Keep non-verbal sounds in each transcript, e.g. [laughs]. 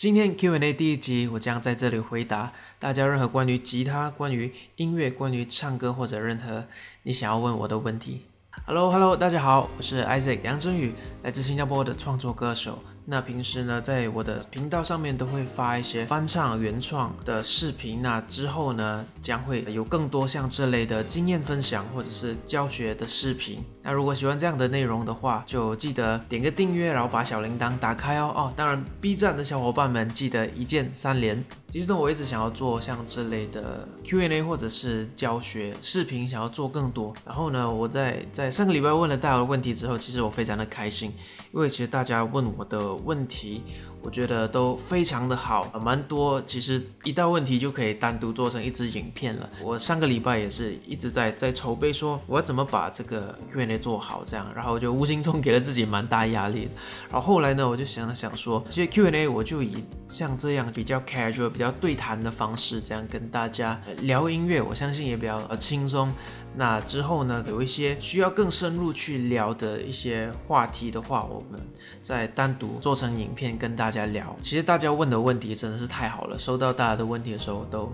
今天 Q&A 第一集，我将在这里回答大家任何关于吉他、关于音乐、关于唱歌或者任何你想要问我的问题。Hello，Hello，大家好，我是 Isaac 杨真宇，来自新加坡的创作歌手。那平时呢，在我的频道上面都会发一些翻唱、原创的视频。那之后呢，将会有更多像这类的经验分享或者是教学的视频。那如果喜欢这样的内容的话，就记得点个订阅，然后把小铃铛打开哦。哦，当然 B 站的小伙伴们记得一键三连。其实呢，我一直想要做像这类的 Q&A 或者是教学视频，想要做更多。然后呢，我在在上个礼拜问了大家的问题之后，其实我非常的开心，因为其实大家问我的。问题，我觉得都非常的好，蛮多。其实一道问题就可以单独做成一支影片了。我上个礼拜也是一直在在筹备，说我要怎么把这个 Q&A 做好，这样，然后就无形中给了自己蛮大压力。然后后来呢，我就想了想说，其实 Q&A 我就以像这样比较 casual、比较对谈的方式，这样跟大家聊音乐，我相信也比较呃轻松。那之后呢，有一些需要更深入去聊的一些话题的话，我我们再单独做成影片跟大家聊。其实大家问的问题真的是太好了，收到大家的问题的时候都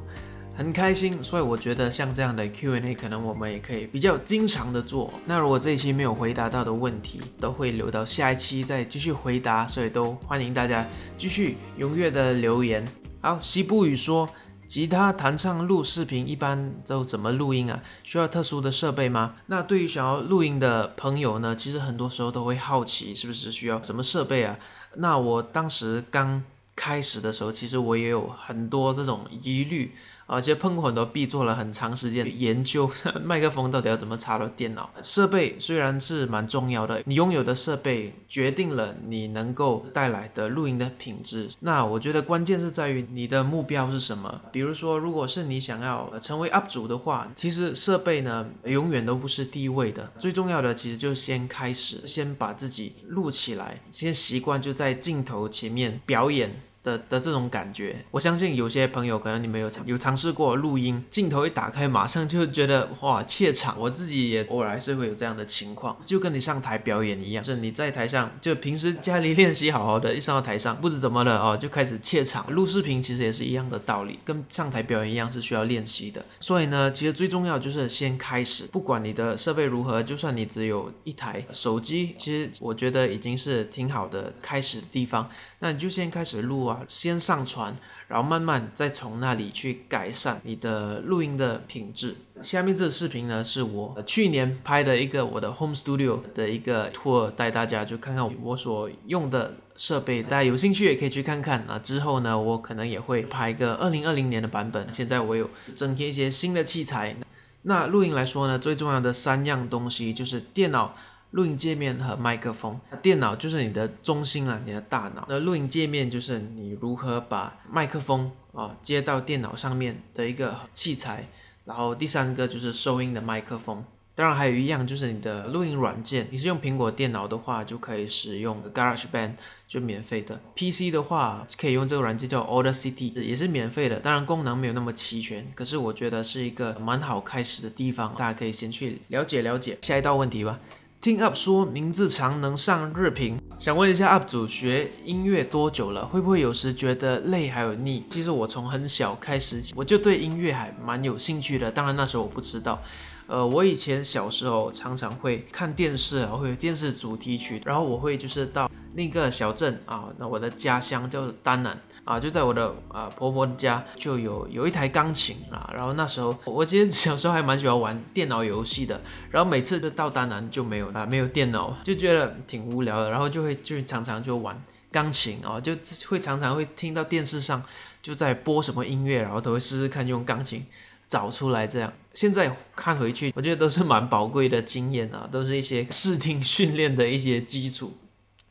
很开心，所以我觉得像这样的 Q&A 可能我们也可以比较经常的做。那如果这一期没有回答到的问题，都会留到下一期再继续回答，所以都欢迎大家继续踊跃的留言。好，西部语说。吉他弹唱录视频一般都怎么录音啊？需要特殊的设备吗？那对于想要录音的朋友呢，其实很多时候都会好奇，是不是需要什么设备啊？那我当时刚开始的时候，其实我也有很多这种疑虑。而且碰过很多壁，做了很长时间研究，[laughs] 麦克风到底要怎么插到电脑设备，虽然是蛮重要的，你拥有的设备决定了你能够带来的录音的品质。那我觉得关键是在于你的目标是什么。比如说，如果是你想要成为 UP 主的话，其实设备呢永远都不是第一位的，最重要的其实就先开始，先把自己录起来，先习惯就在镜头前面表演。的的这种感觉，我相信有些朋友可能你们有尝有尝试过录音，镜头一打开，马上就觉得哇怯场。我自己也偶尔还是会有这样的情况，就跟你上台表演一样，是你在台上就平时家里练习好好的，一上到台上不知怎么了哦，就开始怯场。录视频其实也是一样的道理，跟上台表演一样是需要练习的。所以呢，其实最重要就是先开始，不管你的设备如何，就算你只有一台手机，其实我觉得已经是挺好的开始地方。那你就先开始录啊。先上传，然后慢慢再从那里去改善你的录音的品质。下面这个视频呢，是我去年拍的一个我的 home studio 的一个 tour，带大家就看看我所用的设备。大家有兴趣也可以去看看啊。之后呢，我可能也会拍一个二零二零年的版本。现在我有增添一些新的器材。那录音来说呢，最重要的三样东西就是电脑。录音界面和麦克风，电脑就是你的中心了，你的大脑。那录音界面就是你如何把麦克风啊接到电脑上面的一个器材。然后第三个就是收音的麦克风。当然还有一样就是你的录音软件。你是用苹果电脑的话，就可以使用 GarageBand，就免费的。PC 的话可以用这个软件叫 Audacity，也是免费的。当然功能没有那么齐全，可是我觉得是一个蛮好开始的地方，大家可以先去了解了解。下一道问题吧。听 UP 说名字长能上日评，想问一下 UP 主学音乐多久了？会不会有时觉得累还有腻？其实我从很小开始我就对音乐还蛮有兴趣的，当然那时候我不知道。呃，我以前小时候常常会看电视啊，会有电视主题曲，然后我会就是到那个小镇啊，那我的家乡叫丹南。啊，就在我的啊婆婆家就有有一台钢琴啊，然后那时候我其实小时候还蛮喜欢玩电脑游戏的，然后每次就到丹南就没有了，没有电脑就觉得挺无聊的，然后就会就常常就玩钢琴啊，就会常常会听到电视上就在播什么音乐，然后都会试试看用钢琴找出来这样。现在看回去，我觉得都是蛮宝贵的经验啊，都是一些视听训练的一些基础。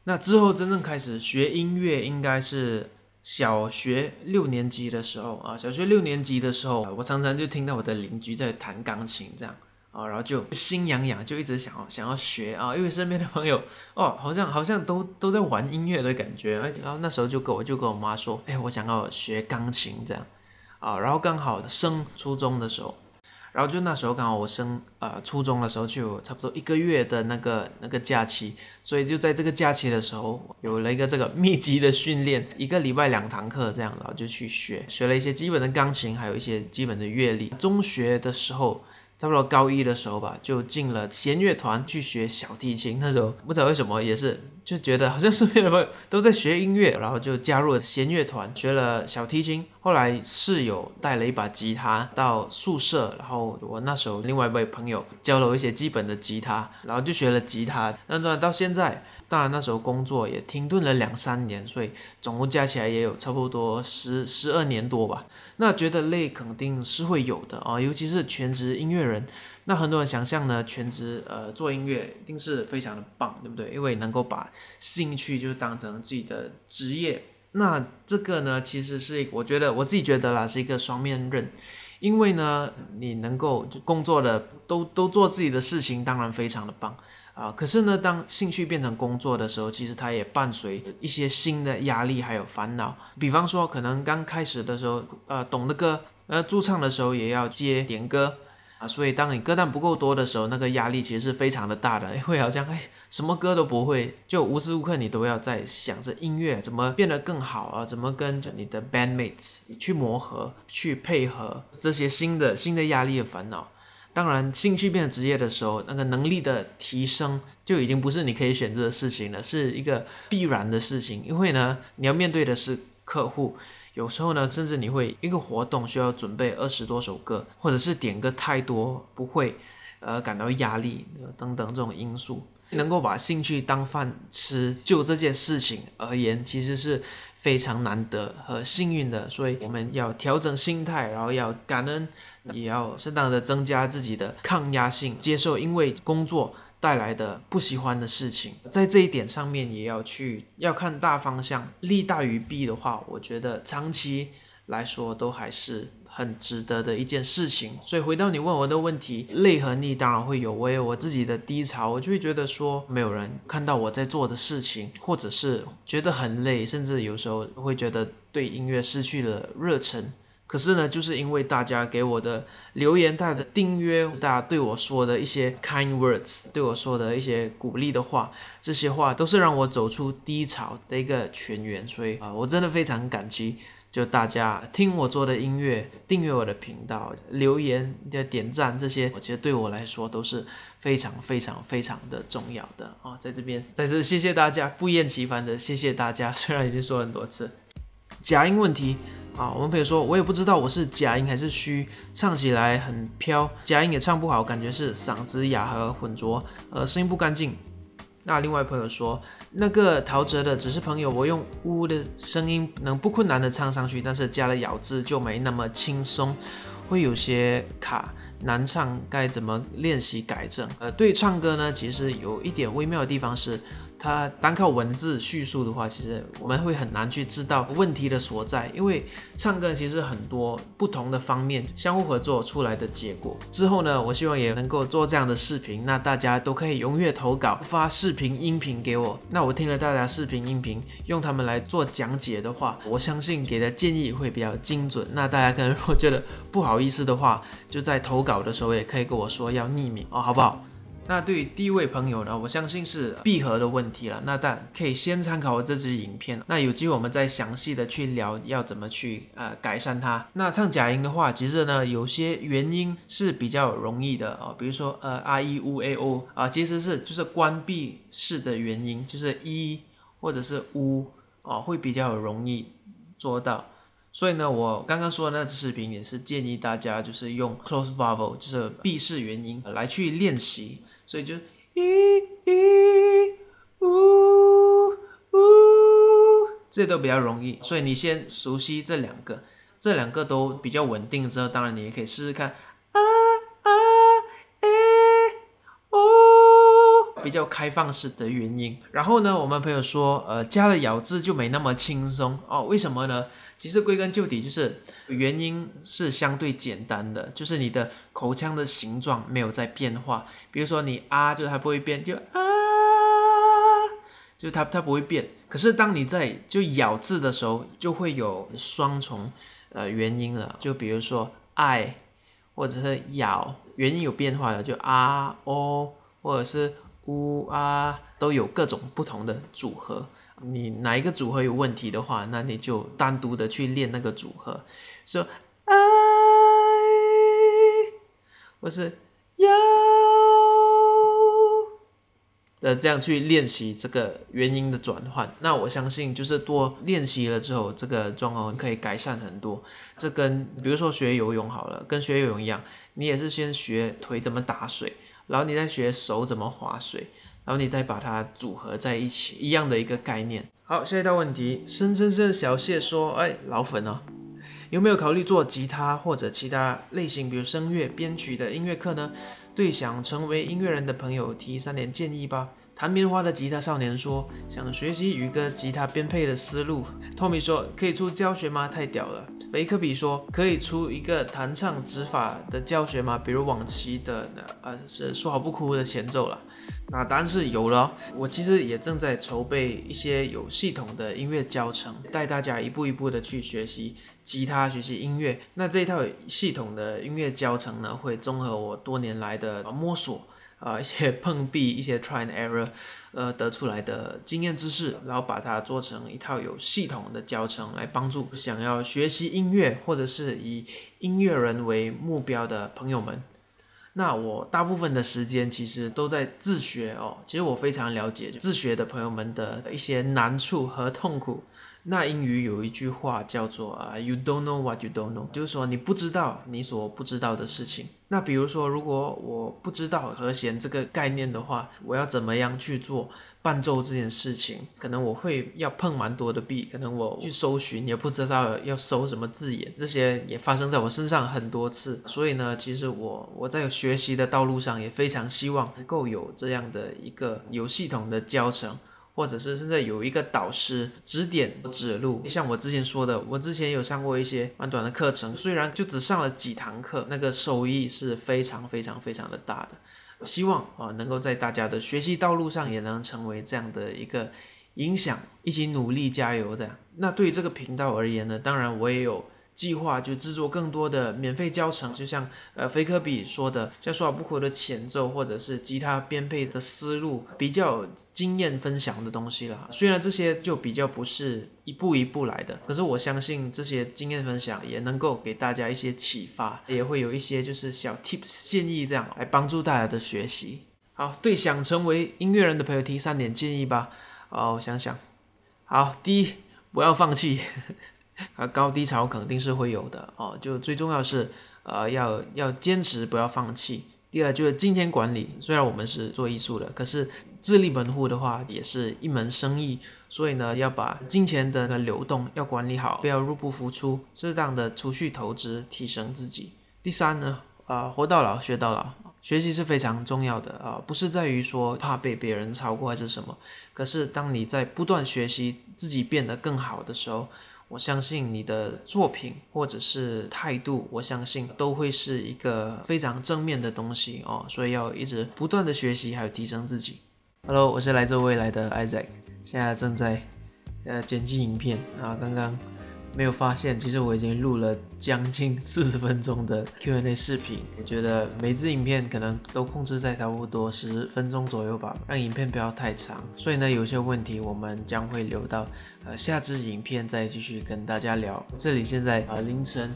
那之后真正开始学音乐应该是。小学六年级的时候啊，小学六年级的时候，我常常就听到我的邻居在弹钢琴，这样啊，然后就心痒痒，就一直想要想要学啊，因为身边的朋友哦，好像好像都都在玩音乐的感觉，哎，然后那时候就跟我就跟我妈说，哎，我想要学钢琴这样啊，然后刚好升初中的时候。然后就那时候刚好我升呃初中的时候，就有差不多一个月的那个那个假期，所以就在这个假期的时候，有了一个这个密集的训练，一个礼拜两堂课这样，然后就去学，学了一些基本的钢琴，还有一些基本的乐理。中学的时候。差不多高一的时候吧，就进了弦乐团去学小提琴。那时候不知道为什么，也是就觉得好像身边的朋友 [laughs] 都在学音乐，然后就加入了弦乐团，学了小提琴。后来室友带了一把吉他到宿舍，然后我那时候另外一位朋友教了我一些基本的吉他，然后就学了吉他。那转到现在。当然那时候工作也停顿了两三年，所以总共加起来也有差不多十十二年多吧。那觉得累肯定是会有的啊，尤其是全职音乐人。那很多人想象呢，全职呃做音乐一定是非常的棒，对不对？因为能够把兴趣就是当成自己的职业。那这个呢，其实是我觉得我自己觉得啦，是一个双面刃。因为呢，你能够工作的都都做自己的事情，当然非常的棒。啊，可是呢，当兴趣变成工作的时候，其实它也伴随一些新的压力还有烦恼。比方说，可能刚开始的时候，呃，懂的歌，呃，驻唱的时候也要接点歌。啊，所以当你歌单不够多的时候，那个压力其实是非常的大的，因为好像哎，什么歌都不会，就无时无刻你都要在想着音乐怎么变得更好啊，怎么跟着你的 bandmates 去磨合、去配合这些新的新的压力的烦恼。当然，兴趣变成职业的时候，那个能力的提升就已经不是你可以选择的事情了，是一个必然的事情。因为呢，你要面对的是客户。有时候呢，甚至你会一个活动需要准备二十多首歌，或者是点歌太多不会，呃，感到压力等等这种因素，能够把兴趣当饭吃，就这件事情而言，其实是非常难得和幸运的。所以我们要调整心态，然后要感恩，也要适当的增加自己的抗压性，接受因为工作。带来的不喜欢的事情，在这一点上面也要去要看大方向，利大于弊的话，我觉得长期来说都还是很值得的一件事情。所以回到你问我的问题，累和腻当然会有，我有我自己的低潮，我就会觉得说没有人看到我在做的事情，或者是觉得很累，甚至有时候会觉得对音乐失去了热忱。可是呢，就是因为大家给我的留言、大家的订阅、大家对我说的一些 kind words，对我说的一些鼓励的话，这些话都是让我走出低潮的一个泉源。所以啊，我真的非常感激，就大家听我做的音乐、订阅我的频道、留言、的点赞这些，我觉得对我来说都是非常非常非常的重要的啊。在这边，再次谢谢大家，不厌其烦的谢谢大家。虽然已经说很多次，假音问题。啊，我们朋友说，我也不知道我是假音还是虚，唱起来很飘，假音也唱不好，感觉是嗓子哑和浑浊，呃，声音不干净。那另外朋友说，那个陶喆的只是朋友，我用呜的声音能不困难的唱上去，但是加了咬字就没那么轻松，会有些卡，难唱，该怎么练习改正？呃，对唱歌呢，其实有一点微妙的地方是。它单靠文字叙述的话，其实我们会很难去知道问题的所在，因为唱歌其实很多不同的方面相互合作出来的结果。之后呢，我希望也能够做这样的视频，那大家都可以踊跃投稿发视频、音频给我。那我听了大家视频、音频，用他们来做讲解的话，我相信给的建议会比较精准。那大家可能如果觉得不好意思的话，就在投稿的时候也可以跟我说要匿名哦，好不好？那对于第一位朋友呢，我相信是闭合的问题了。那但可以先参考我这支影片。那有机会我们再详细的去聊，要怎么去呃改善它。那唱假音的话，其实呢有些原因是比较容易的哦，比如说呃 r e u a o 啊，其实是就是关闭式的原因，就是 e 或者是 u 哦，会比较容易做到。所以呢，我刚刚说的那支视频也是建议大家就是用 close vowel，就是闭式元音来去练习。所以就一一呜呜，这都比较容易。所以你先熟悉这两个，这两个都比较稳定之后，当然你也可以试试看。比较开放式的原因，然后呢，我们朋友说，呃，加了咬字就没那么轻松哦。为什么呢？其实归根究底就是原因是相对简单的，就是你的口腔的形状没有在变化。比如说你啊，就它不会变，就啊，就它它不会变。可是当你在就咬字的时候，就会有双重呃原因了。就比如说爱或者是咬，原因有变化的，就啊、哦，或者是呜啊，都有各种不同的组合。你哪一个组合有问题的话，那你就单独的去练那个组合，说爱，或是呃，这样去练习这个元音的转换，那我相信就是多练习了之后，这个状况可以改善很多。这跟比如说学游泳好了，跟学游泳一样，你也是先学腿怎么打水，然后你再学手怎么划水，然后你再把它组合在一起，一样的一个概念。好，下一道问题，深深深小谢说，哎，老粉哦，有没有考虑做吉他或者其他类型，比如声乐编曲的音乐课呢？对想成为音乐人的朋友提三点建议吧。弹棉花的吉他少年说：“想学习宇哥吉他编配的思路。”Tommy 说：“可以出教学吗？太屌了。”维克比说：“可以出一个弹唱指法的教学吗？比如往期的呃是说好不哭的前奏了。”那答案是有了。我其实也正在筹备一些有系统的音乐教程，带大家一步一步的去学习吉他，学习音乐。那这一套系统的音乐教程呢，会综合我多年来的摸索。啊，一些 [laughs] 碰壁、一些 try and error，呃，得出来的经验知识，然后把它做成一套有系统的教程，来帮助想要学习音乐或者是以音乐人为目标的朋友们。那我大部分的时间其实都在自学哦。其实我非常了解自学的朋友们的一些难处和痛苦。那英语有一句话叫做啊，You don't know what you don't know，就是说你不知道你所不知道的事情。那比如说，如果我不知道和弦这个概念的话，我要怎么样去做伴奏这件事情？可能我会要碰蛮多的壁，可能我去搜寻也不知道要搜什么字眼，这些也发生在我身上很多次。所以呢，其实我我在学习的道路上也非常希望能够有这样的一个有系统的教程。或者是现在有一个导师指点指路，像我之前说的，我之前有上过一些蛮短的课程，虽然就只上了几堂课，那个收益是非常非常非常的大的。希望啊，能够在大家的学习道路上也能成为这样的一个影响，一起努力加油的。那对于这个频道而言呢，当然我也有。计划就制作更多的免费教程，就像呃菲科比说的，像说好不苦的前奏，或者是吉他编配的思路，比较经验分享的东西了。虽然这些就比较不是一步一步来的，可是我相信这些经验分享也能够给大家一些启发，也会有一些就是小 tips 建议，这样来帮助大家的学习。好，对想成为音乐人的朋友提三点建议吧。哦，我想想，好，第一，不要放弃。啊，高低潮肯定是会有的哦。就最重要是，呃，要要坚持，不要放弃。第二就是金钱管理，虽然我们是做艺术的，可是自立门户的话也是一门生意，所以呢，要把金钱的流动要管理好，不要入不敷出，适当的储蓄投资，提升自己。第三呢，啊，活到老学到老，学习是非常重要的啊，不是在于说怕被别人超过还是什么，可是当你在不断学习自己变得更好的时候。我相信你的作品或者是态度，我相信都会是一个非常正面的东西哦，所以要一直不断的学习，还有提升自己。Hello，我是来自未来的 Isaac，现在正在呃剪辑影片啊，刚刚。没有发现，其实我已经录了将近 [laughs] 四十分钟的 Q&A 视频。我觉得每支影片可能都控制在差不多十分钟左右吧，让影片不要太长。所以呢，有些问题我们将会留到呃下支影片再继续跟大家聊。这里现在呃凌晨。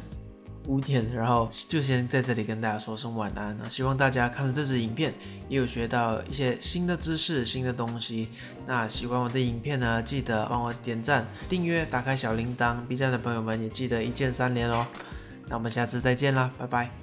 五点，然后就先在这里跟大家说声晚安。那希望大家看了这支影片，也有学到一些新的知识、新的东西。那喜欢我的影片呢，记得帮我点赞、订阅、打开小铃铛。B 站的朋友们也记得一键三连哦。那我们下次再见啦，拜拜。